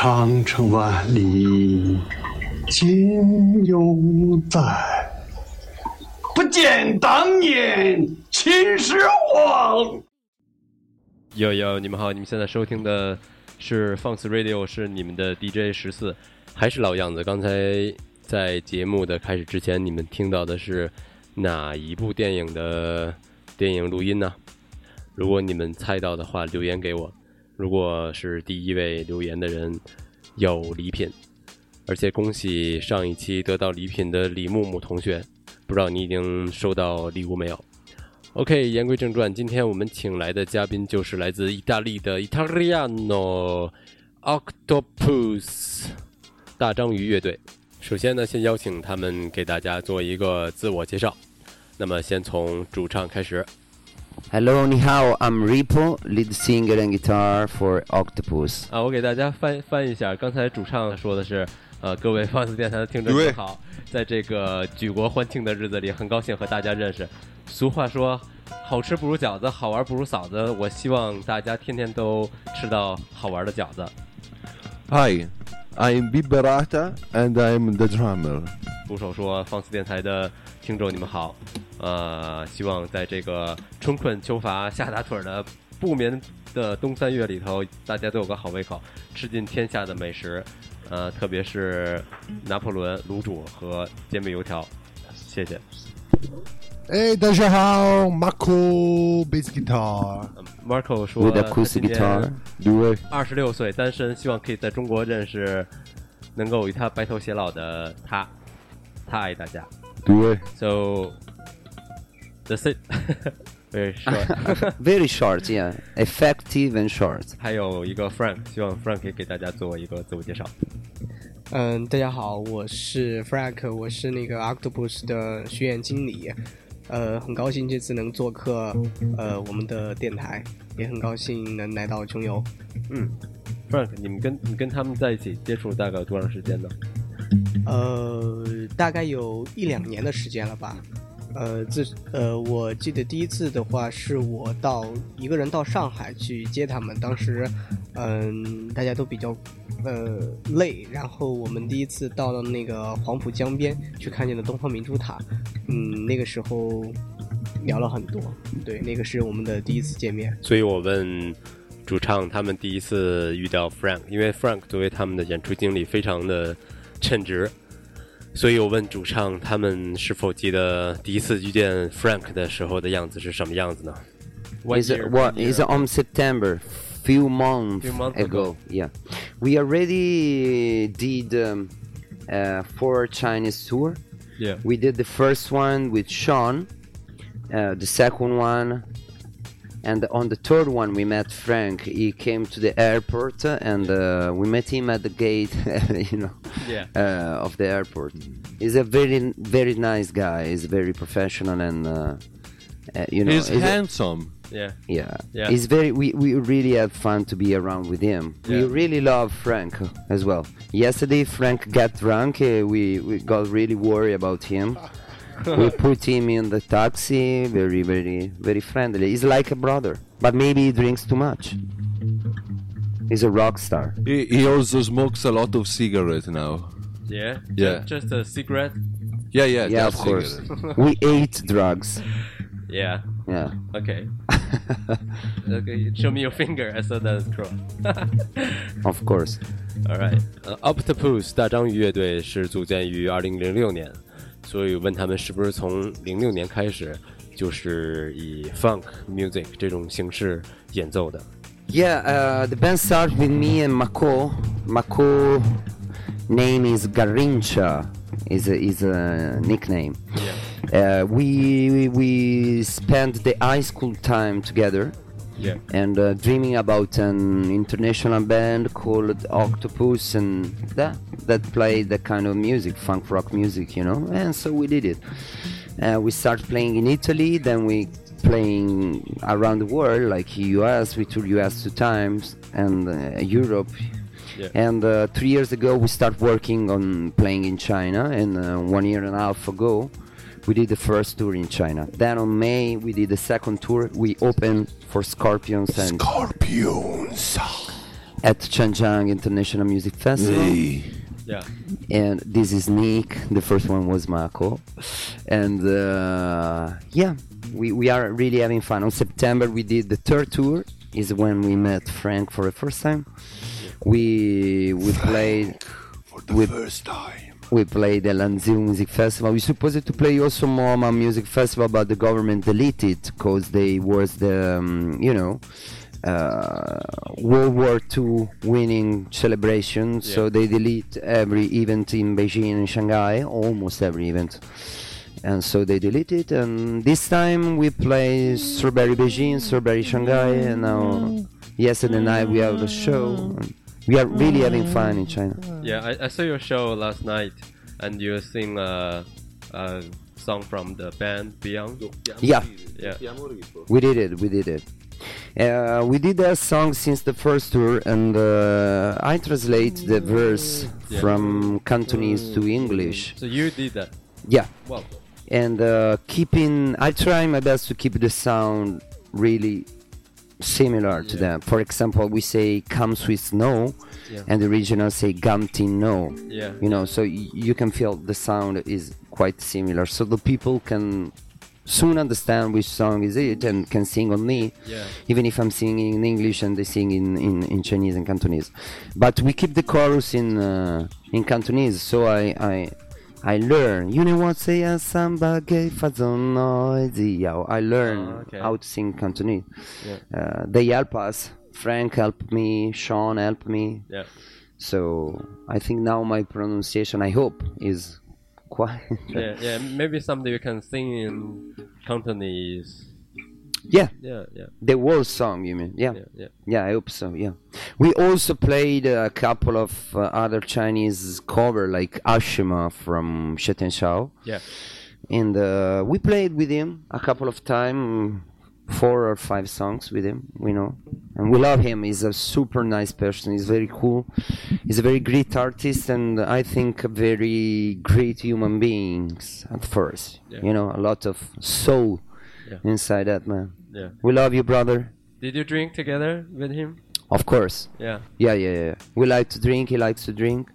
长城万里今犹在，不见当年秦始皇。哟哟，你们好，你们现在收听的是放肆 Radio，是你们的 DJ 十四，还是老样子。刚才在节目的开始之前，你们听到的是哪一部电影的电影录音呢？如果你们猜到的话，留言给我。如果是第一位留言的人，有礼品，而且恭喜上一期得到礼品的李木木同学，不知道你已经收到礼物没有？OK，言归正传，今天我们请来的嘉宾就是来自意大利的 Italiano Octopus 大章鱼乐队。首先呢，先邀请他们给大家做一个自我介绍。那么，先从主唱开始。Hello, ni hao. I'm Ripo, lead singer and guitar for Octopus. 啊，我给大家翻翻一下，刚才主唱说的是，呃，各位放肆电台的听众你好，在这个举国欢庆的日子里，很高兴和大家认识。俗话说，好吃不如饺子，好玩不如嫂子。我希望大家天天都吃到好玩的饺子。Hi, I'm Biberata and I'm the drummer. 鼓手说：“放肆电台的听众，你们好，呃，希望在这个春困秋乏夏打盹儿的不眠的冬三月里头，大家都有个好胃口，吃尽天下的美食，呃，特别是拿破仑、卤煮和煎饼油条。谢谢。哎，大家好，Marco bass guitar。Marco 说 it. 二十六岁，单身，希望可以在中国认识能够与他白头偕老的他，他爱大家。对。So the sit very short, very short, yeah, effective and short. 还有一个 Frank，希望 Frank 可以给大家做一个自我介绍。嗯，大家好，我是 Frank，我是那个 Octopus 的学院经理，呃，很高兴这次能做客呃我们的电台，也很高兴能来到穷游。嗯，Frank，你们跟你跟他们在一起接触大概多长时间呢？呃，大概有一两年的时间了吧。呃，自呃，我记得第一次的话是我到一个人到上海去接他们，当时嗯、大家都比较呃累，然后我们第一次到了那个黄浦江边去看见了东方明珠塔，嗯，那个时候聊了很多，对，那个是我们的第一次见面。所以我问主唱他们第一次遇到 Frank，因为 Frank 作为他们的演出经理非常的称职，所以我问主唱他们是否记得第一次遇见 Frank 的时候的样子是什么样子呢 One Is year, it what one year is on September? Few months, Few months ago. ago. Yeah, we already did um, uh, four Chinese tour. Yeah. We did the first one with Sean, uh, the second one, and on the third one we met Frank. He came to the airport uh, and uh, we met him at the gate, you know, Yeah. uh, of the airport. He's a very very nice guy. He's very professional and uh, uh, you know. He's he's a- handsome. Yeah. yeah. Yeah. He's very. We, we really have fun to be around with him. We really love Frank as well. Yesterday, Frank got drunk. Uh, we we got really worried about him. we put him in the taxi. Very very very friendly. He's like a brother, but maybe he drinks too much. He's a rock star. He, he also smokes a lot of cigarettes now. Yeah. Yeah. Just, just a cigarette. Yeah, yeah, Yeah, of just course. cigarettes. we ate drugs. Yeah. Yeah. Okay. okay. Show me your finger. I saw that cross. Of course. All right，呃、o c t o p u s 大章鱼乐队是组建于二零零六年， 所以问他们是不是从零六年开始就是以 funk music 这种形式演奏的。 Yeah, uh, the band started with me and Mako. Mako name is Garincha. Is a, is a nickname. Uh, we we spent the high school time together Yeah. and uh, dreaming about an international band called Octopus and that that played that kind of music, funk rock music, you know. And so we did it. Uh, we started playing in Italy, then we playing around the world, like US. We toured US two times and uh, Europe. Yeah. And uh, three years ago, we started working on playing in China, and uh, one year and a half ago, we did the first tour in China. Then on May, we did the second tour. We opened for Scorpions and Scorpions. at Changjiang International Music Festival. Yeah. and this is Nick. The first one was Marco, and uh, yeah, we, we are really having fun. On September we did the third tour. Is when we met Frank for the first time. We we played For the We- first time. We played the Lanzhou Music Festival. We supposed to play also Moma Music Festival, but the government deleted because they was the um, you know uh, World War II winning celebration. So they delete every event in Beijing and Shanghai, almost every event. And so they delete it. And this time we play Strawberry Beijing, Strawberry Shanghai, and now yesterday night we have a show. We are really having fun in China. Yeah, I, I saw your show last night, and you sing a, a song from the band Beyond. Yeah. Yeah. We did it. We did it. Uh, we did that song since the first tour, and uh, I translate the verse Yeah. from Cantonese to English. So you did that. Yeah, Wow. and uh, keeping. I try my best to keep the sound really similar to Yeah. them. For example, we say comes with snow," Yeah. and the regional say "gamtin no." Yeah. You know, so y- you can feel the sound is quite similar, so the people can soon understand which song is it and can sing on me Yeah. even if I'm singing in English and they sing in, in, in Chinese and Cantonese. But we keep the chorus in uh, in Cantonese, so I I I learn. You know what say a samba gay fazon noisy. I learn Oh, okay. how to sing Cantonese. Yeah. Uh, they help us. Frank helped me. Sean helped me. Yeah. So I think now my pronunciation, I hope, is quite. Yeah. Yeah. Maybe someday you can sing in Cantonese. Yeah, Yeah. Yeah. the whole song. You mean? Yeah. Yeah. Yeah. Yeah, I hope so. Yeah, we also played a couple of uh, other Chinese cover like Ashima from Xie Tianxiao, Yeah. and uh, we played with him a couple of times, four or five songs with him. We know, and we love him. He's a super nice person. He's very cool. He's a very great artist, and I think a very great human beings at first. Yeah. You know, a lot of soul Yeah. inside that man. Yeah. We love you, brother. Did you drink together with him? Of course. Yeah. Yeah, yeah, yeah. We like to drink. He likes to drink,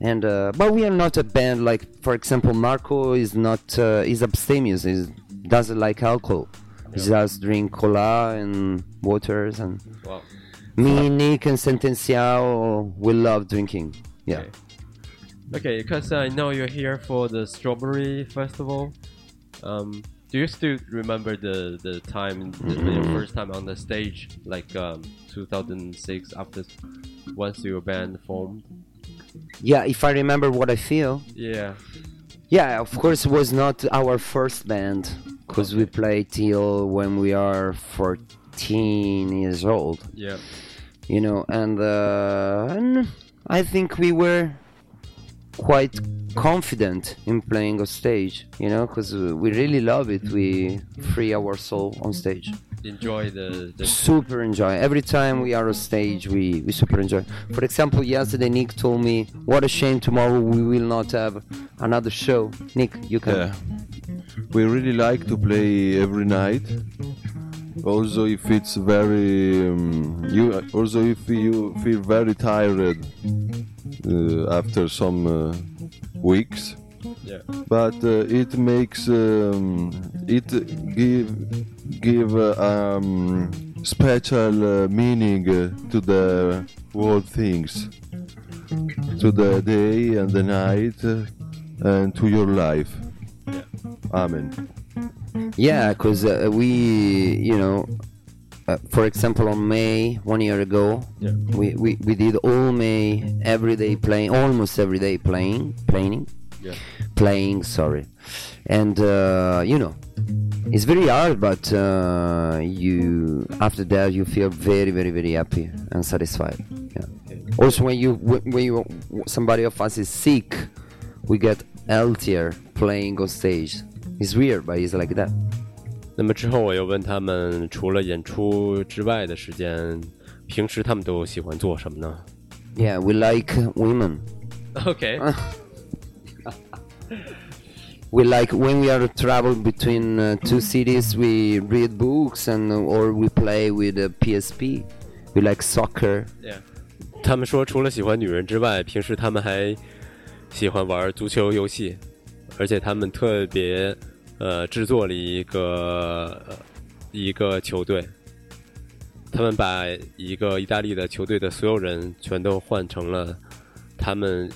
and uh, but we are not a band like, for example, Marco is not. Uh, is abstemious. He doesn't like alcohol. He just drink cola and waters. And Wow. me, Nick, and Xie Tianxiao, we love drinking. Yeah. Okay. Okay, because I know you're here for the Strawberry Festival. Um, do you still remember the the time, the, your first time on the stage, like um, 2006, after once your band formed? Yeah. If I remember what I feel. Yeah, Yeah, of course, it was not our first band because we played till when we are 14 years old. yeah, you know and, uh, and i think we were quite confident in playing on stage you know because we really love it. We free our soul on stage. Enjoy the, the super enjoy. Every time we are on stage we, we super enjoy. For example yesterday nick told me what a shame tomorrow we will not have another show. Nick you can. Yeah. We really like to play every night. Also, if it's very um, you, also if you feel very tired uh, after some uh, weeks, yeah, but uh, it makes um, it give give uh, um, special uh, meaning uh, to the whole things, to the day and the night, and to your life. yeah, Amen. Yeah, because uh, we, you know, uh, for example, on May one year ago, Yeah. we, we, we did all May every day playing, almost every day playing, playing, yeah, playing. Sorry, and uh, you know, it's very hard, but uh, you after that you feel very, very, very happy and satisfied. Yeah. Also, when you when when you somebody of us is sick, we get healthier playing on stage. It's weird, but it's like that. 那么之后我又问他们，除了演出之外的时间，平时他们都喜欢做什么呢 Yeah, we like women. ？OK， We like when we are travel between uh, two cities, we read books and or we play with a PSP. We like soccer. yeah, 他们说，除了喜欢女人之外，平时他们还喜欢玩足球游戏，而且他们特别 呃制作了一个、一个球队，他们把一个意大利的球队的所有人全都换成了他们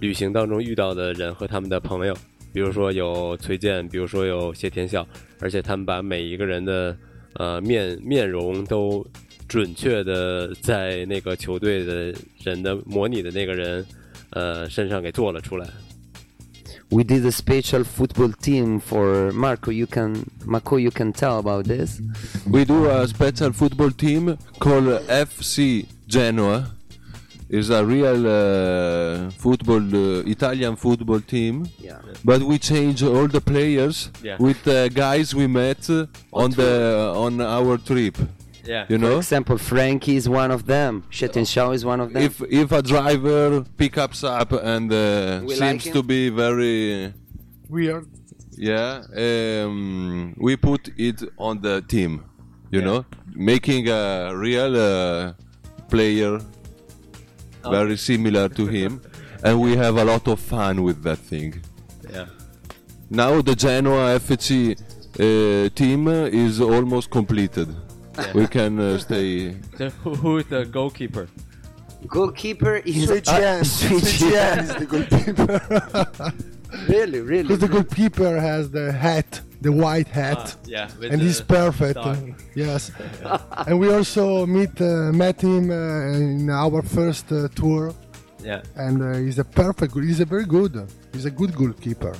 旅行当中遇到的人和他们的朋友，比如说有崔健，比如说有谢天笑，而且他们把每一个人的呃面面容都准确的在那个球队的人的模拟的那个人呃身上给做了出来。We did a special football team for Marco. You can, Marco, you can tell about this. We do a special football team called FC Genoa. It's a real uh, football, uh, Italian football team. Yeah. But we change all the players Yeah. with the guys we met uh, on the on our trip. Yeah. You For know, example, Frankie is one of them. Xie Tianxiao is one of them. if if a driver picks up and uh, We like seems to be very Weird. yeah, um, we put it on the team. You know, making a real uh, player very similar to him, and we have a lot of fun with that thing. Yeah. Now the Genoa FC uh, team is almost completed. We can uh, stay. So who, who is the goalkeeper? Goalkeeper is Sui uh, Jian. Sui Sui Jian. Jian is the goalkeeper. Really, really. Because the goalkeeper has the hat, the white hat. Ah, yeah. and he's perfect. dog. uh, yes. and we also meet uh, met him uh, in our first uh, tour, Yeah. and uh, he's a perfect. He's a very good. He's a good goalkeeper.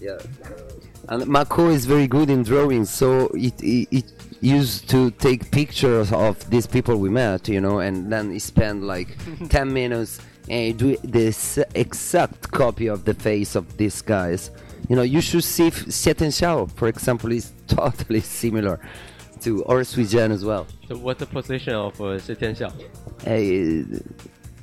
Yeah. And Mako is very good in drawing, so it, it, it used to take pictures of these people we met, you know, and then he spent like 10 minutes and do this exact copy of the face of these guys. You know, you should see if Xie Tianxiao, for example, is totally similar to or Suijian as well. So what's the position of uh, Xie Tianxiao? Uh,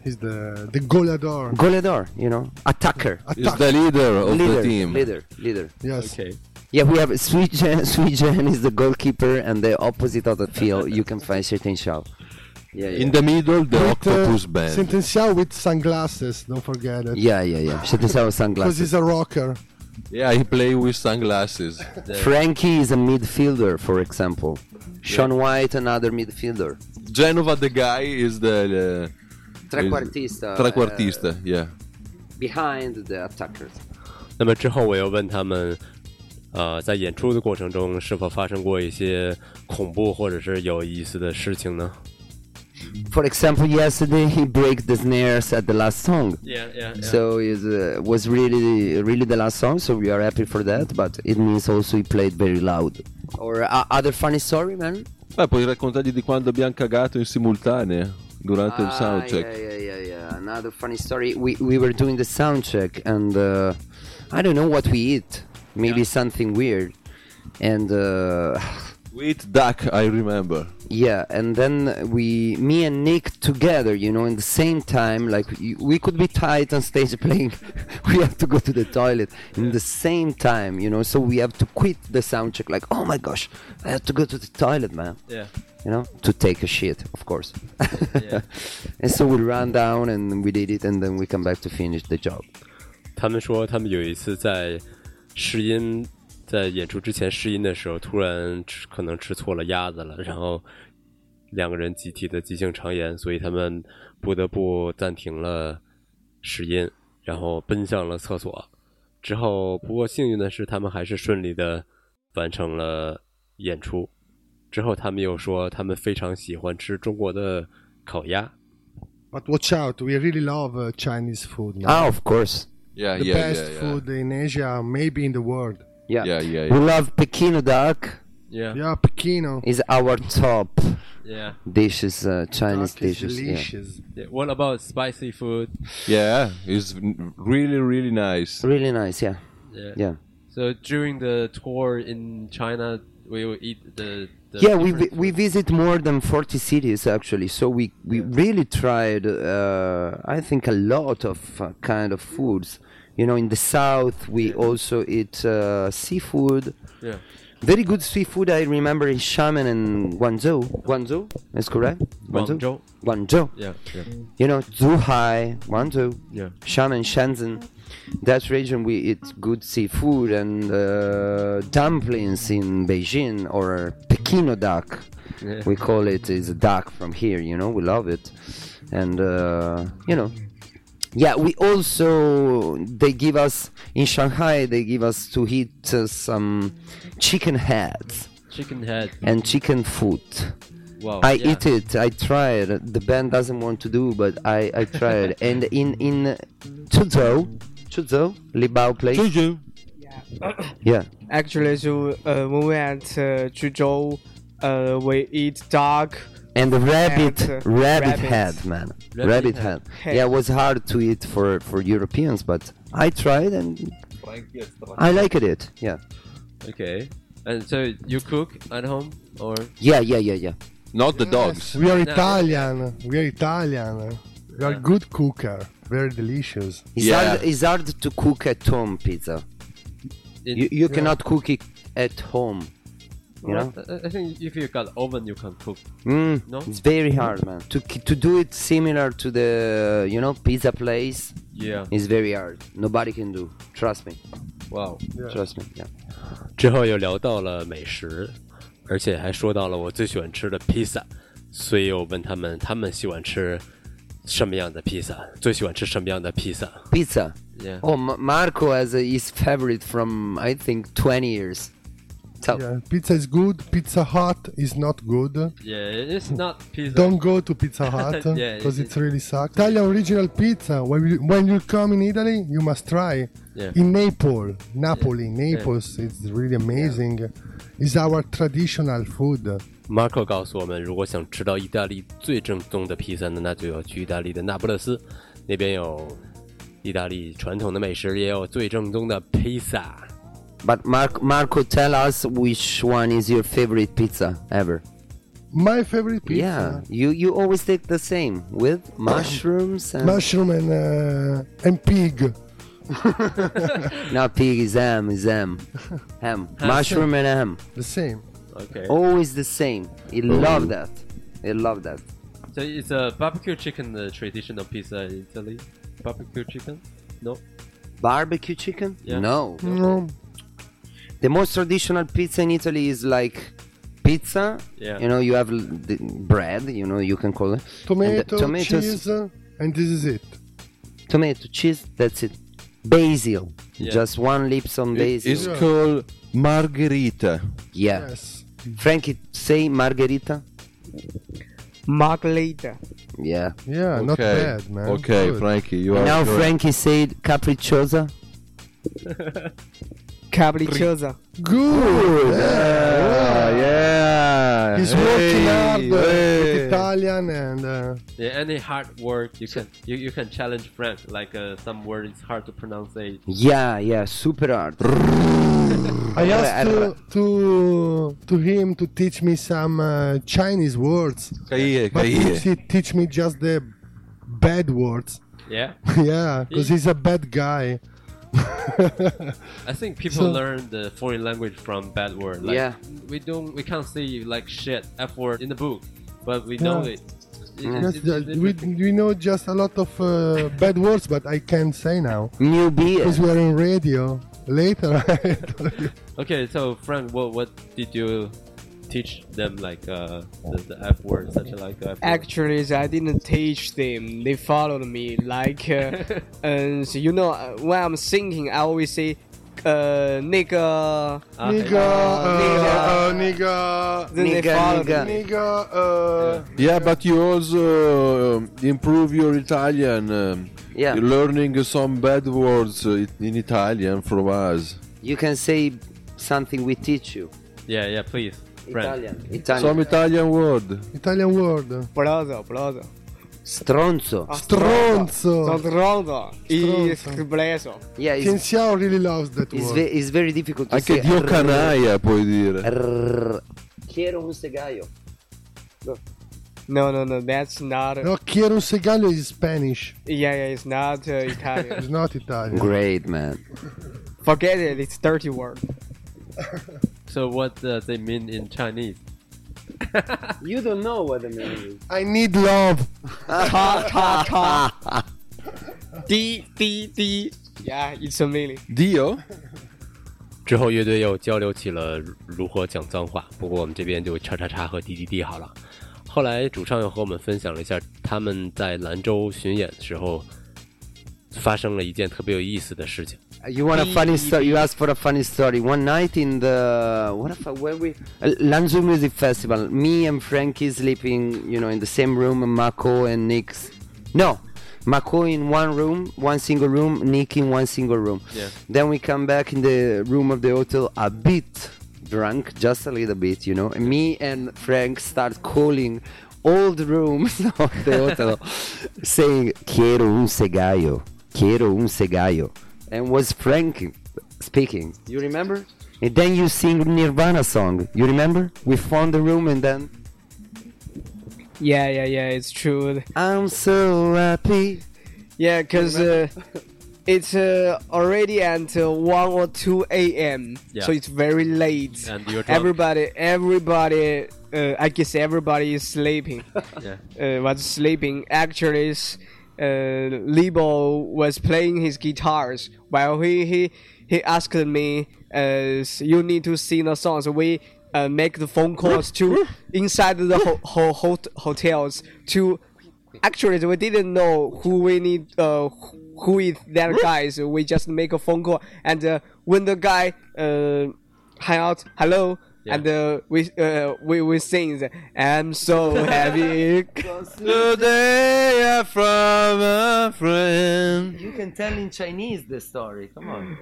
He's the the goleador. goleador, you know, attacker, Is Attack. the leader of leader, the team. leader, leader. Yes. Okay. Yeah, we have Suijian. Suijian is the goalkeeper, and the opposite of the field, you can find Xieten Xiao. Yeah, yeah. In the middle, the With, octopus uh, band. Sentencial with sunglasses. Don't forget it. Yeah, yeah, yeah. Xieten Xiao with Because sunglasses. he's a rocker. Yeah, he play with sunglasses. Frankie is a midfielder, for example. Sean White, another midfielder. Genova, the guy, is the Trequartista. uh, trequartista. yeah. behind the attackers. 那么之后我又问他们， 呃，在演出的过程中是否发生过一些恐怖或者是有意思的事情呢 For example, yesterday he broke the snares at the last song. ？Yeah, yeah, So it uh, was really, really the last song. So we are happy for that. But it means also he played very loud. Or uh, other funny story, man? Beh, puoi raccontargli di quando abbiamo cagato in simultanea durante il Ah, soundcheck. Yeah, yeah, yeah, yeah. Another funny story. We we were doing the sound check, and uh, I don't know what we eat. Maybe something weird, and uh, We eat duck, I remember. yeah. And then we, me and Nick together, you know, in the same time, like we, we could be tight on stage playing. we have to go to the toilet in the same time, you know. So we have to quit the sound check. Like, oh my gosh, I have to go to the toilet, man. yeah. You know, to take a shit, of course. Yeah. and so we ran down and we did it, and then we come back to finish the job. 他们说他们有一次在 试音，在演出之前试音的时候，突然吃可能吃错了鸭子了，然后两个人集体的急性肠炎，所以他们不得不暂停了试音，然后奔向了厕所。之后，不过幸运的是，他们还是顺利的完成了演出。之后，他们又说他们非常喜欢吃中国的烤鸭。But watch out, we really love Chinese food. Ah, of course. Yeah, the yeah, best yeah, yeah. food in Asia, maybe in the world. Yeah. Yeah, yeah, We love Pechino duck. Yeah, Yeah, Pechino. Is our top yeah. dishes, uh, Chinese Duck dishes. Yeah. delicious. yeah. What about spicy food? Yeah, it's really, really nice. Really nice. Yeah. Yeah. Yeah. So during the tour in China, we will eat the. the yeah, we vi- we visit more than 40 cities actually. So we we really tried uh, I think a lot of uh, kind of foods. You know, in the south we also eat uh, seafood. Yeah. Very good seafood. I remember in Xiamen and Guangzhou. Guangzhou is correct. Guangzhou. Guangzhou. Yeah, yeah, You know, Zhuhai, Guangzhou, yeah. Xiamen, Shenzhen. That region we eat good seafood and uh, dumplings in Beijing or Pechino duck. Yeah. We call it is a duck from here. You know, we love it, and uh, you know, yeah. We also they give us in Shanghai. They give us to eat uh, some chicken heads Chicken head. and chicken foot. Wow. I yeah. eat it. I tried. The band doesn't want to do, but I I tried. and in in Chuzhou, Chuzhou, Libao place. Yeah. yeah. Actually, so uh, when we at uh, Zhuzhou, uh, we eat dog. And the rabbit, And, uh, rabbit, rabbit. head, man. Rabbit Rabbit, head. head. Head. Yeah, it was hard to eat for for Europeans, but I tried and I liked it. Yeah. Okay. And so you cook at home or Yeah, yeah, yeah, yeah. Not the Yes, dogs. We are No. Italian. We are Italian. We are good cooker Very delicious. It's Yeah. hard. It's hard to cook at home pizza. in, You you cannot cook it at home. You know. I, I think if you got oven, you can cook. Mm, No? It's very hard, man. To k- to do it similar to the you know pizza place Yeah. is very hard. Nobody can do. Trust me. Wow. Trust me. Yeah. 之后又聊到了美食，而且还说到了我最喜欢吃的披萨，所以我问他们，他们喜欢吃 什么样的披萨，最喜欢吃什么样的披萨 Pizza. Yeah. Oh, Ma- Marco has a, his favorite from I think 20 years. So Yeah, pizza is good. Pizza Hut is not good. Yeah, it's not pizza. Don't go to Pizza Hut Yeah, because it- it's really sucks. Italian original pizza. When you, when you come in Italy, you must try. Yeah. In Naples, Napoli, Naples, it's really amazing. It's our traditional food. Marco 告诉我们，如果想吃到意大利最正宗的披萨呢，那就要去意大利的那不勒斯，那边有意大利传统的美食，也有最正宗的披萨。 But Mark, Marco, tell us which one is your favorite pizza ever. My favorite Yeah, pizza. you you always take the same with mushrooms and Mushroom and uh, and pig. not pig is ham is ham, ham mushroom and ham. The same. Okay. Always the same. I love that. I love that. So it's a barbecue chicken, the traditional pizza in Italy. Barbecue chicken? No. Barbecue chicken? Yeah. No. No. The most traditional pizza in Italy is like pizza. Yeah. You know, you have l- the bread. You know, you can call it Tomato, And the tomatoes- cheese, uh, and this is it. tomato, cheese. That's it. Basil. Yeah. Just one lips on basil. It's called margherita. yeah. Yes. Frankie, say margherita. Margarita. Yeah. Yeah, not Okay. bad, man. Okay, Good. Frankie, you are now correct. Frankie said capricciosa. Capricciosa. Good. Ah, yeah. He's Hey, working hard uh, hey. with Italian and uh, Yeah, any hard word you can you, you can challenge Frank. Like uh, some word is hard to pronounce. It. Yeah, yeah, super hard. I asked to, to to him to teach me some uh, Chinese words, Caie, but he teach me just the bad words. Yeah. yeah, because he's a bad guy. I think people So- learn the foreign language from bad word. Like, Yeah. We don't we can't say like shit f word in the book, but we know Yeah. it. It- Yes, it's- uh, we, we know just a lot of uh, bad words, but I can't say now New beer. because we are in radio. Later, I tell you. Okay, so Frank, what what did you teach them like uh, the, the f word, such like f word? Actually, I didn't teach them. They followed me. Like, uh, and so you know, uh, when I'm singing, I always say, uh, 那个 Nigga, uh, uh, nigga, Then Nigga, nigga. nigga, uh, Yeah, but you also um, improve your Italian. Um, Yeah. You're learning some bad words uh, in Italian from us. You can say something we teach you. Yeah, yeah, please, Frank. Italian. Italian. Some Italian word. Italian word. brother, brother. Stronzo. Stronzo. Stronzo. E sbleso. Yeah, it's, Tianxiao really loves that it's, word. ve- it's very difficult to Anche say. Dio canaia puoi dire. Rrr. Quiero un segallo. No, no, no, that's not. no, quiero un segallo is Spanish. Yeah, yeah, it's not uh, Italian. It's not Italian. Great, man. Forget it. It's dirty word. So what does it mean in Chinese? You don't know what the meaning is. I need love. 叉叉叉，D D D，Yeah，it's a meaning. Deal. 之后乐队又交流起了如何讲脏话，不过我们这边就叉叉叉和滴滴滴好了。后来主唱又和我们分享了一下他们在兰州巡演的时候发生了一件特别有意思的事情。You want a funny story? You asked for a funny story. One night in the what if where we uh, Lanzhou Music Festival, me and Frankie sleeping, you know, in the same room, and Mako and Nick's. No, Mako in one room, one single room, Nick in one single room. Yeah. Then we come back in the room of the hotel a bit drunk, just a little bit, you know. And me and Frank start calling all the rooms of the hotel, saying "Quiero un cigarro, quiero un cigarro," and was Frank speaking. You remember? And then you sing Nirvana song. You remember? We found the room and then Yeah, yeah, yeah. It's true. I'm so happy. Yeah, cause uh, it's uh, already at uh, one or two a.m. Yeah. So it's very late. And you're drunk. Everybody, everybody. Uh, I guess everybody is sleeping. Yeah. uh, was sleeping. Actually, is, uh, Lipo was playing his guitars while he he he asked me, uh, "You need to sing the songs." We uh, make the phone calls to inside the ho- ho- hot- hotels to. Actually, we didn't know who we need. Uh, who is that guy? So we just make a phone call, and uh, when the guy uh, hang out, hello. Yeah. And uh, we uh, we we sing. I'm so happy. Today from a friend. You can tell in Chinese the story. Come on.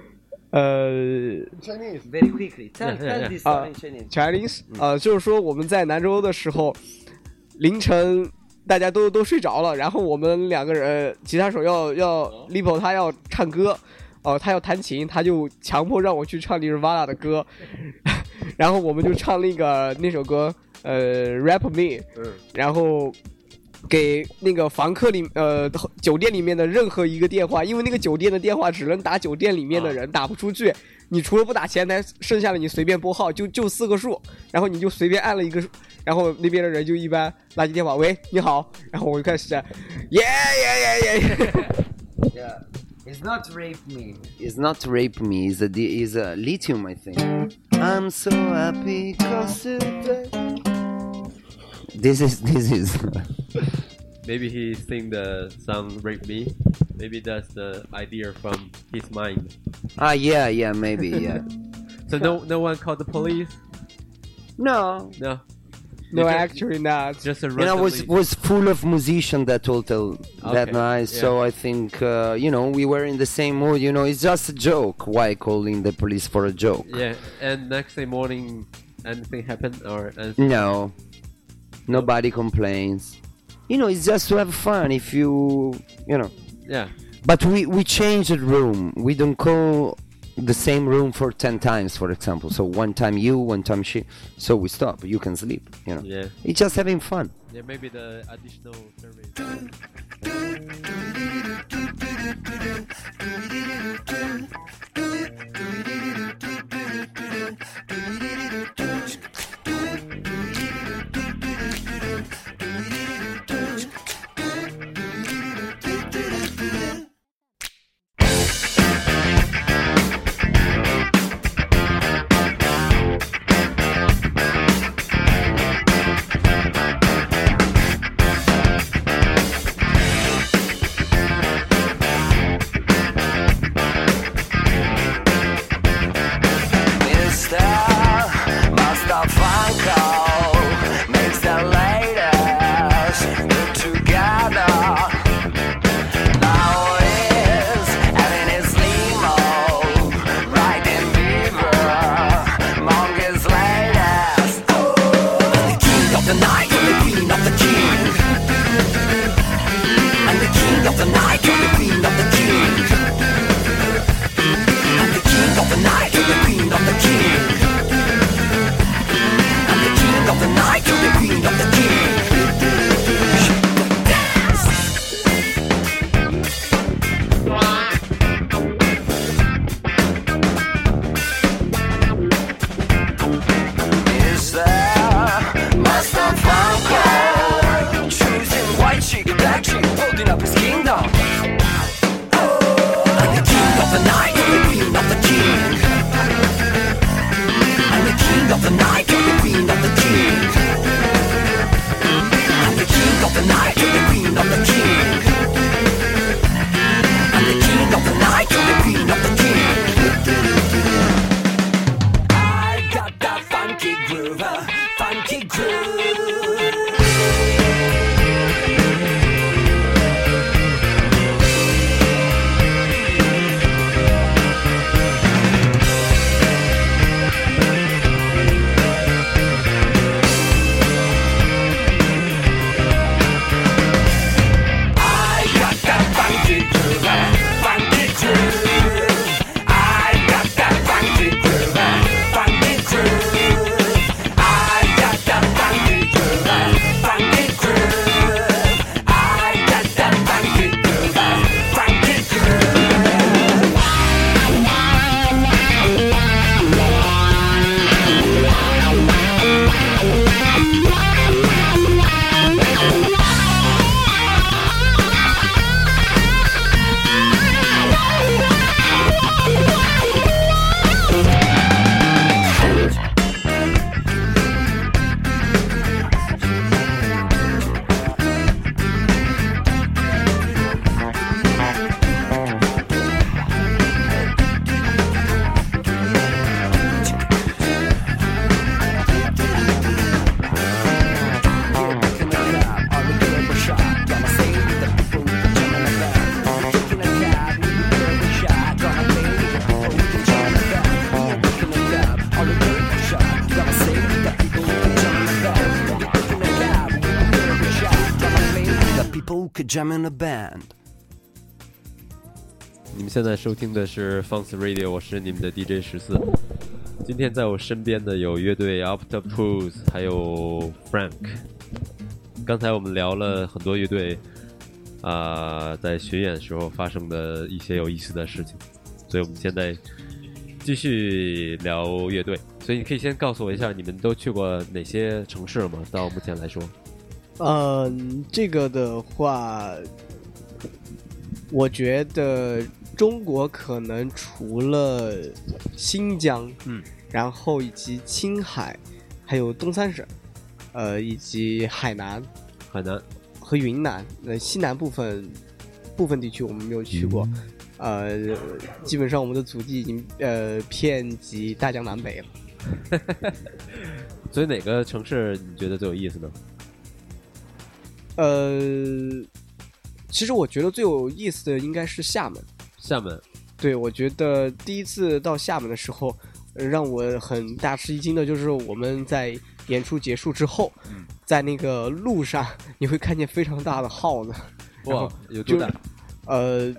呃 Chinese. Very quickly. Tell, Yeah, yeah, tell yeah. this 啊 story in Chinese. ，Chinese，呃，就是说我们在兰州的时候，凌晨大家都都睡着了，然后我们两个人，吉他手要要 Lipo 他要唱歌，哦、他要弹琴，他就强迫让我去唱 Nirvana 的歌， 然后我们就唱那个那首歌，呃，Rap Me，嗯然后。给那个房客里呃酒店里面的任何一个电话，因为那个酒店的电话只能打酒店里面的人，打不出去。你除了不打前台，剩下的你随便拨号，就就四个数，然后你就随便按了一个数，然后那边的人就一般垃圾电话，喂，你好，然后我就开始，耶耶耶耶，Yeah. It's not rape me. It's not rape me. It's a, it's a lithium, I think. I'm so happy cause today. This is, this is. Maybe he sing the song "Rape Me." Maybe that's the idea from his mind. ah, yeah, yeah, maybe, yeah. So no, no one called the police. No. No, no Because- actually not. just a You know, was randomly- was full of musician that hotel that Okay, night. So I think uh, you know we were in the same mood. You know, it's just a joke. Why calling the police for a joke? Yeah, and next day morning, anything happened or anything? No, nobody complains. You know, it's just to have fun. If you, you know, Yeah, but we we changed the room. We don't call the same room for 10 times for example. So one time you one time she. So we stop. You can sleep you know. Yeah. It's just having fun. Yeah maybe the additional service jam in a band. 你们现在收听的是 Funk Radio，我是你们的 DJ 十四。今天在我身边的有乐队 Octopus，还有 Frank。刚才我们聊了很多乐队啊、在巡演时候发生的一些有意思的事情，所以我们现在继续聊乐队。所以你可以先告诉我一下，你们都去过哪些城市吗？到目前来说，嗯，这个的话，我觉得中国可能除了新疆，嗯，然后以及青海，还有东三省，呃，以及海南海南，和云南，呃，西南部分部分地区我们没有去过，呃，基本上我们的祖地已经呃遍及大江南北了。所以哪个城市你觉得最有意思呢？呃，其实我觉得最有意思的应该是厦门。厦门，对，我觉得第一次到厦门的时候，呃让我很大吃一惊的就是我们在演出结束之后，在那个路上你会看见非常大的耗子，哇有多大？呃，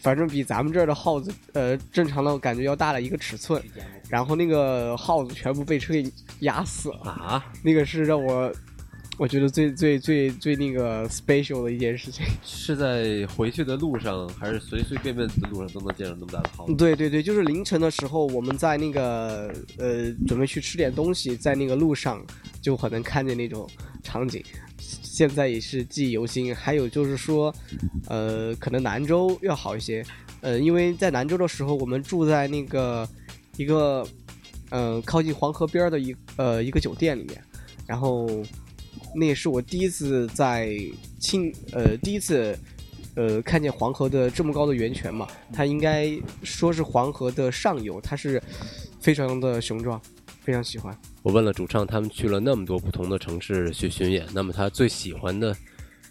反正比咱们这儿的耗子，呃，正常的感觉要大了一个尺寸，然后那个耗子全部被车给压死了，啊，那个是让我。我觉得最最最最那个 special 的一件事情，是在回去的路上，还是随随便便的路上都能见到那么大的耗子？对对对，就是凌晨的时候，我们在那个呃准备去吃点东西，在那个路上就可能看见那种场景，现在也是记忆犹新。还有就是说，呃，可能兰州要好一些，呃，因为在兰州的时候，我们住在那个一个呃靠近黄河边儿的一呃一个酒店里面，然后那也是我第一次在清呃第一次呃看见黄河的这么高的源泉嘛，它应该说是黄河的上游，它是非常的雄壮，非常喜欢。我问了主唱，他们去了那么多不同的城市去巡演，那么他最喜欢的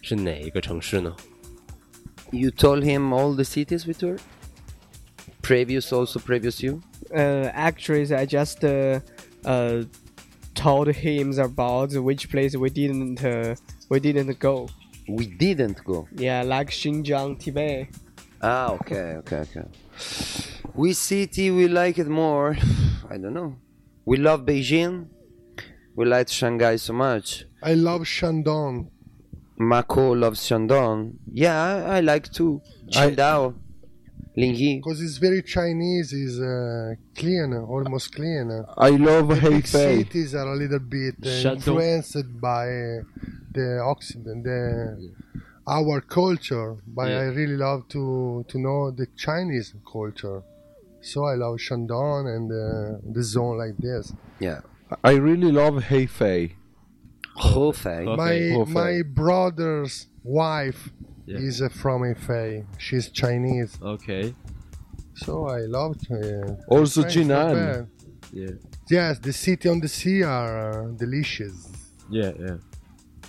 是哪一个城市呢？You told him all the cities we toured? Previous also previous you? Uh, actually, I just uh, uh, told him about which place we didn't uh, we didn't go. We didn't go. Yeah, like Xinjiang, Tibet. Ah, okay, okay, okay. Which city we like it more? I don't know. We love Beijing. We like Shanghai so much. I love Shandong. Mako loves Shandong. Yeah, I, I like too. Qingdao. Linyi. Because it's very Chinese, is uh, clean, almost clean. I love The big Hefei. cities are a little bit uh, influenced by the Occident, the, our culture. But Yeah. I really love to to know the Chinese culture. So I love Shandong and uh, the zone like this. Yeah. I really love Hefei. Hefei. Okay. My Hefei. my brother's wife Yeah. is uh, from Hefei. She's Chinese, OK，so I love. Uh, Also French, Jinan. yeah, Yes, the city on the sea are uh, delicious. yeah, yeah.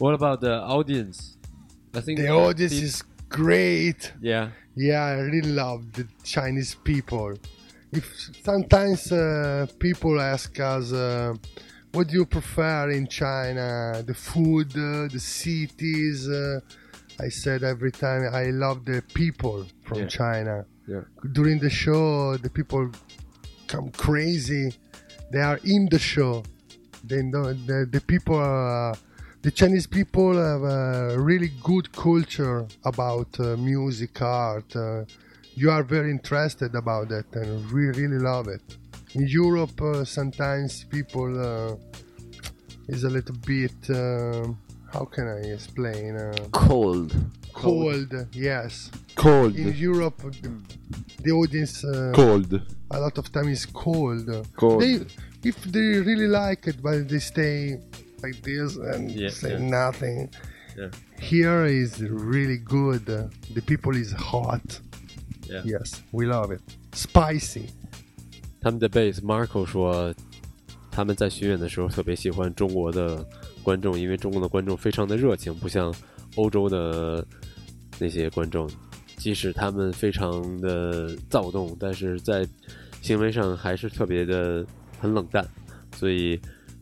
What about the audience? I think The audience is great. yeah, Yeah, I really love the Chinese people. If sometimes uh, people ask us, uh, what do you prefer in China? The food, uh, the cities. Uh, I said every time I love the people from Yeah. China. Yeah. During the show, the people come crazy. They are in the show. They know the, the people. Uh, the Chinese people have a really good culture about uh, music, art. Uh, you are very interested about that, and we really love it. In Europe, uh, sometimes people uh, is a little bit Uh, how can I explain? Uh, Cold. cold, yes. Cold. In Europe, the, the audience uh, Cold. a lot of time is cold. Cold. They, if they really like it, but they stay like this and Yeah, say yeah. nothing. Yeah. Here is really good. Uh, the people is hot. Yeah. Yes, we love it. Spicy. 他们的 bass Marco 说，他们在巡演的时候特别喜欢中国的 观众，因为中国的观众非常的热情，不像欧洲的那些观众，即使他们非常的躁动，但是在行为上还是特别的很冷淡，所以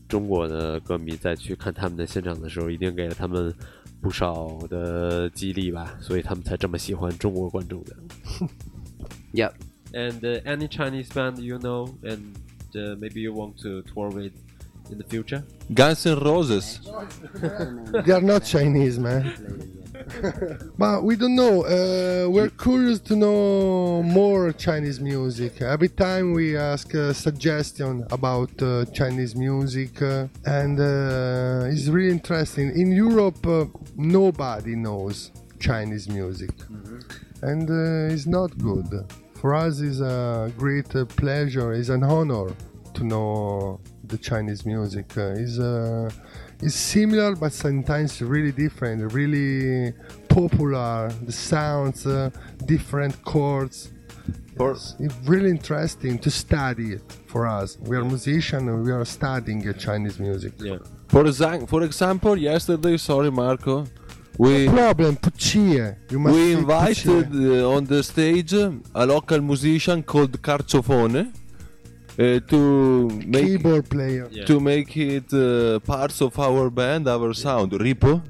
中国的歌迷在去看他们的现场的时候，一定给了他们不 不少的激励吧，所以他们才这么喜欢中国观众的。 Yeah. And uh, any Chinese band you know, and uh, maybe you want to tour with in the future? Guns N' Roses. They are not Chinese, man. but we don't know. Uh, we're curious to know more Chinese music. Every time we ask a suggestion about uh, Chinese music, uh, and uh, it's really interesting. In Europe, uh, nobody knows Chinese music, and uh, it's not good. For us, it's a great uh, pleasure. It's an honor to know the Chinese music. Uh, it's uh, it's similar but sometimes really different, really popular. The sounds, uh, different chords. For- It's, really interesting to study it for us. We are musicians and we are studying Chinese music. Yeah. For, exa- for example, yesterday, sorry Marco, we Problem, Puccie. You must we invited uh, on the stage a local musician called Carciofone uh, to make keyboard player. Yeah. to make it uh, parts of our band, our sound. Ripo.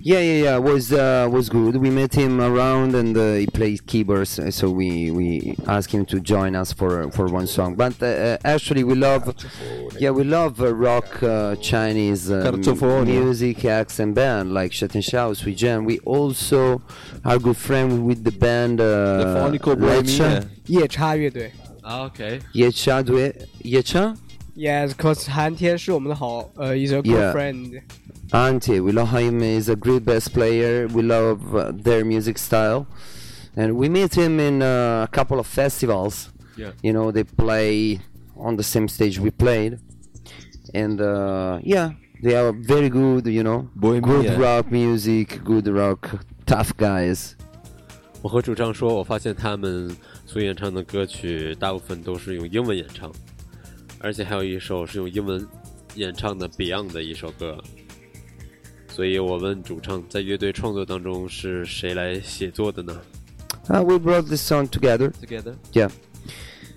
Yeah, yeah, yeah. Was uh, was good. We met him around, and uh, he played keyboards. uh, So we we asked him to join us for for one song. But uh, uh, actually, we love, yeah, we love uh, rock uh, Chinese uh, music acts and band like Xie Tianxiao, Cui Jian. We also are good friends with the band uh, The Phonical Lecha. Bohemia. 夜叉乐队。 Okay. Yecha Due Yecha Yes，cause 韩天是我们的好呃一个 good Yeah. friend。 Ante. We love him. He's a great bass player. We love uh, their music style, and we meet him in uh, a couple of festivals. Yeah. You know, they play on the same stage we played, and uh, yeah, they are very good. You know, Bohemia. good rock music, good rock, tough guys. 我和主唱说，我发现他们 所演唱的歌曲大部分都是用英文演唱，而且还有一首是用英文演唱的 Beyond 的一首歌。所以我问主唱，在乐队创作当中是谁来写作的呢 Uh, we brought this song together. ？Together. Yeah.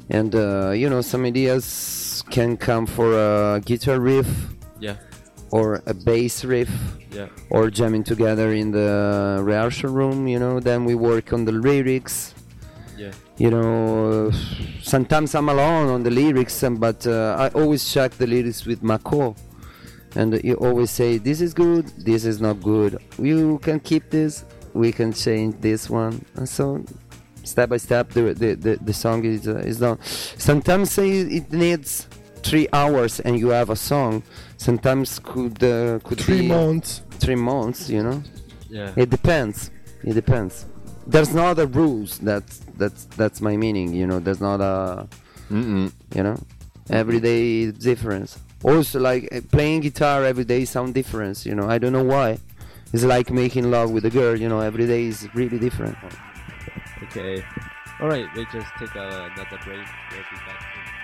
And uh, you know, some ideas can come for a guitar riff Yeah. or a bass riff. Yeah. or jamming together in the rehearsal room you know then we work on the lyrics Yeah. you know uh, sometimes i'm alone on the lyrics but uh, i always check the lyrics with marco and you always say this is good this is not good. You can keep this we can change this one and so step by step the the, the, the song is uh, is done. Sometimes it needs three hours and you have a song. Sometimes could uh, could Three be months. three months you know? Yeah. it depends it depends. There's no other rules that's that's that's my meaning you know there's not a Mm-mm. you know every day difference also like uh, playing guitar every day sound different you know i don't know why it's like making love with a girl you know every day is really different Okay. All right. We just take a, another break. We'll be back. soon.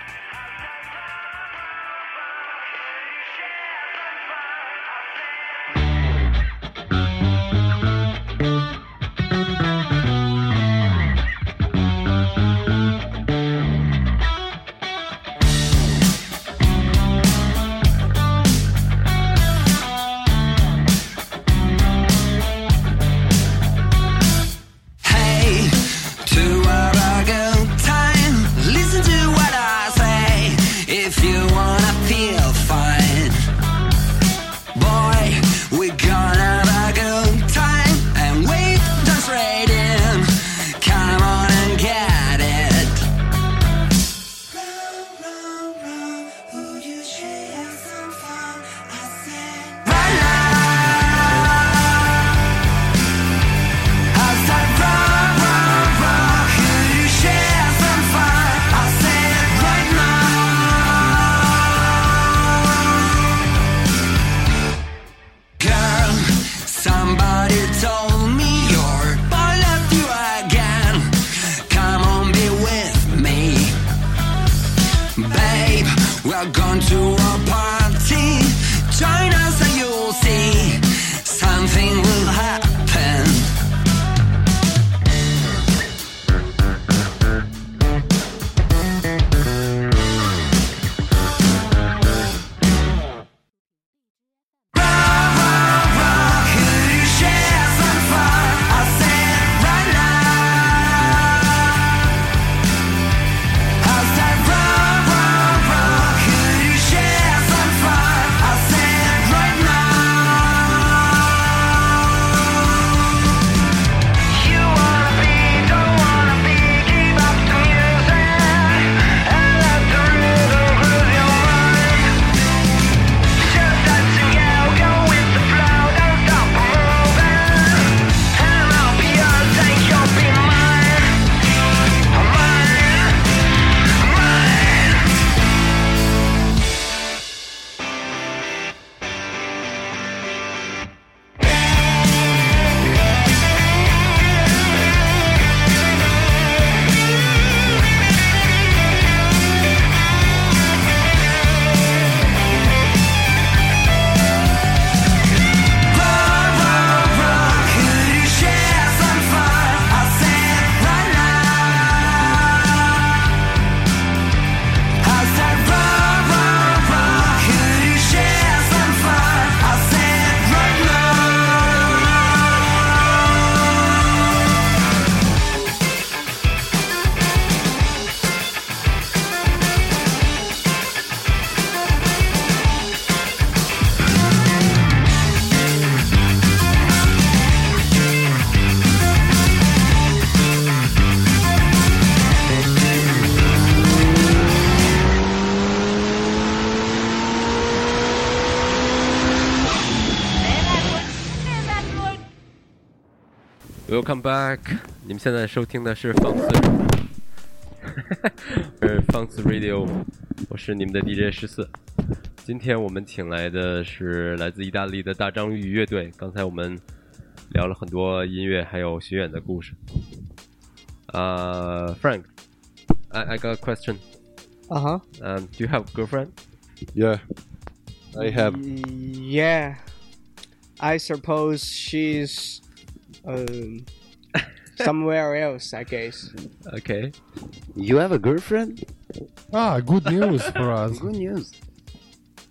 I've gone too long Welcome back！你们现在收听的是放肆，是放肆 Radio，我是你们的 DJ 十四。今天我们请来的是来自意大利的大章鱼乐队。刚才我们聊了很多音乐还有巡演的故事。Uh, Frank, I, I got a question. Uh huh. Um, do you have a girlfriend? Yeah, I have. Yeah. I suppose she's um somewhere else. I guess. Okay. You have a girlfriend? Ah, good news for us. Good news.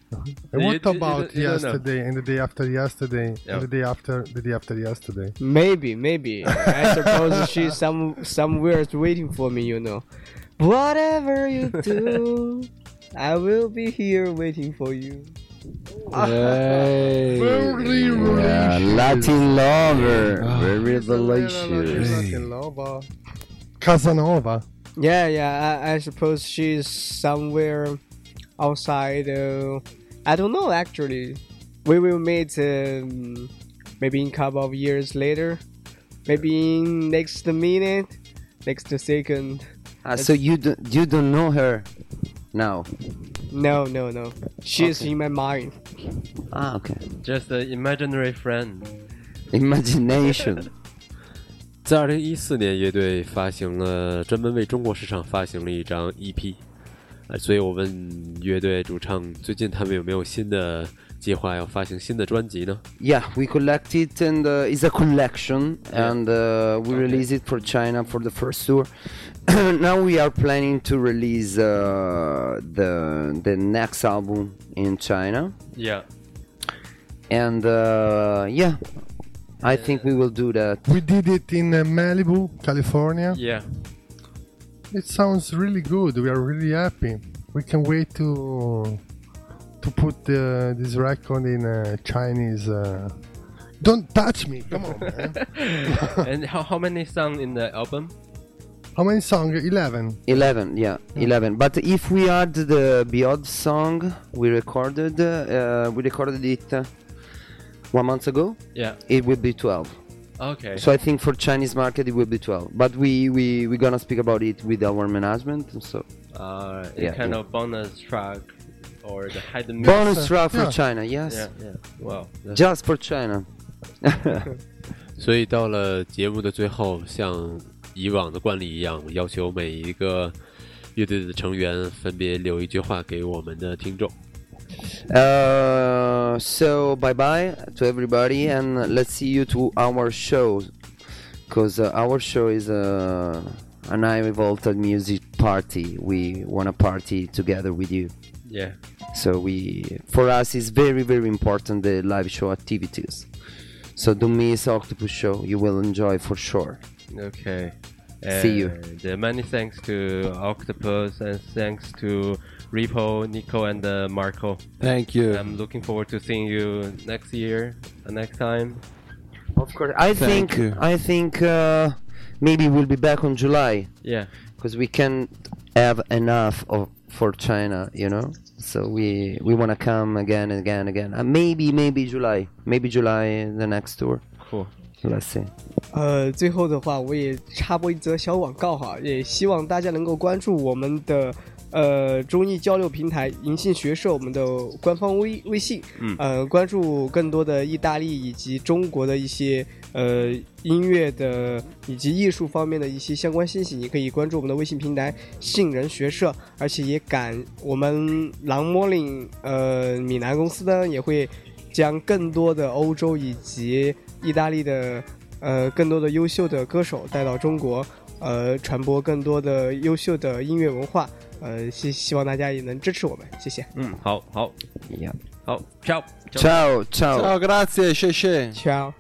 And You- what you- you about don't- you yesterday and the day after yesterday Yeah. and the day after the day after yesterday? Maybe, maybe. I suppose she's some somewhere waiting for me. You know. Whatever you do, I will be here waiting for you. Very Yeah. Latin lover. Very Latin delicious. lover. Casanova. Yeah, yeah. I, I suppose she's somewhere outside. Uh, I don't know actually. We will meet um, maybe in a couple of years later. Maybe in next minute, next second. Ah, so you don't you don't know her now? No, no, no. She's Okay. in my mind. Ah, okay. Just an imaginary friend. Imagination. 在二零一四年，乐队发行了专门为中国市场发行了一张 EP，呃，所以我问乐队主唱最近他们有没有新的计划要发行新的专辑呢？ yeah, we collect it and uh, it's a collection Yeah. and uh, we Okay. release it for China for the first tour. now we are planning to release uh, the the next album in China Yeah, and uh, yeah, I think we will do that. We did it in uh, Malibu, California. yeah. It sounds really good. We are really happy. We can wait to to put uh, this record in uh, Chinese. Uh... Don't touch me! Come on, man. And how, how many songs in the album? How many songs? Eleven. 11 yeah 11 but if we add the Beyond song we recorded uh, we recorded it uh, one month ago Yeah. it will be 12 Okay. so i think for chinese market it will be 12 but we we we gonna speak about it with our management so uh, Yeah, kind yeah. of bonus track or the hidden bonus uh, track for yeah. china yes Yeah, yeah. Wow. that's- just for china 所以到了节目的最后，像 以往的惯例一样，要求每一个乐队的成员分别留一句话给我们的听众。 uh, so bye bye to everybody and let's see you to our show because uh, our show is uh, an high voltage music party we want to party together with you Yeah. so we for us it's very very important the live show activities so don't miss octopus show you will enjoy for sure Okay. See you. Uh, many thanks to Octopus and thanks to Lipo, Nico, and uh, Marco. Thank you. I'm looking forward to seeing you next year, uh, next time. of course i Thank think you. i think uh, maybe we'll be back on july Yeah. because we can't have enough of for china you know so we we want to come again and again and again uh, maybe maybe july maybe july the next tour Cool. let's see 呃，最后的话，我也插播一则小广告哈，也希望大家能够关注我们的呃中意交流平台银杏学社我们的官方微微信，嗯呃，关注更多的意大利以及中国的一些呃音乐的以及艺术方面的一些相关信息，你可以关注我们的微信平台杏仁学社，而且也感我们狼魔岭呃米兰公司呢也会将更多的欧洲以及意大利的呃更多的优秀的歌手带到中国，呃传播更多的优秀的音乐文化，呃希希望大家也能支持我们，谢谢。嗯，好好 yeah 好，ciao。ciao ciao Ciao, grazie, 谢谢。Ciao。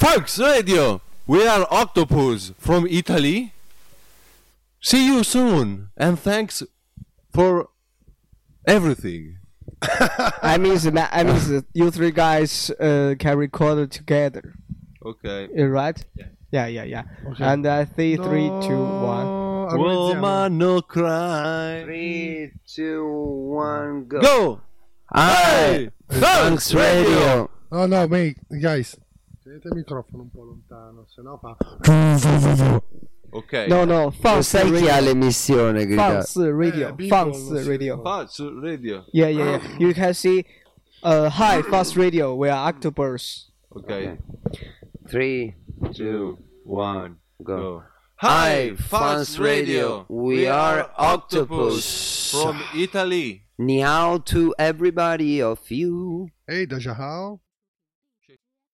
Hi, Fox Radio. We are Octopus from Italy. See you soon, and thanks for everything. I mean, I mean, you three guys uh, can record together, Okay. uh, right? Yeah. Yeah, yeah, yeah. Okay. And I say three, two, one. No, Aureliano. Woman, no cry. Three, two, one, go. Go. Hi, Funks Radio. Oh, no, mate, guys. Tenete il microfono un po' lontano, sennò fa. Ok. No, no, Lo Fox sai chi ha l'emissione grida? Fox Radio. Eh, Beeple, Fox non si Radio. ricorda. Radio. Yeah, yeah, yeah. You can see, uh, hi, Fox Radio. We are Octopus. Ok. Three, two, one, go. Go. Hi, Fans Radio. We are Octopus. from Italy. Ni hao to everybody of you. Hey, Dajahao.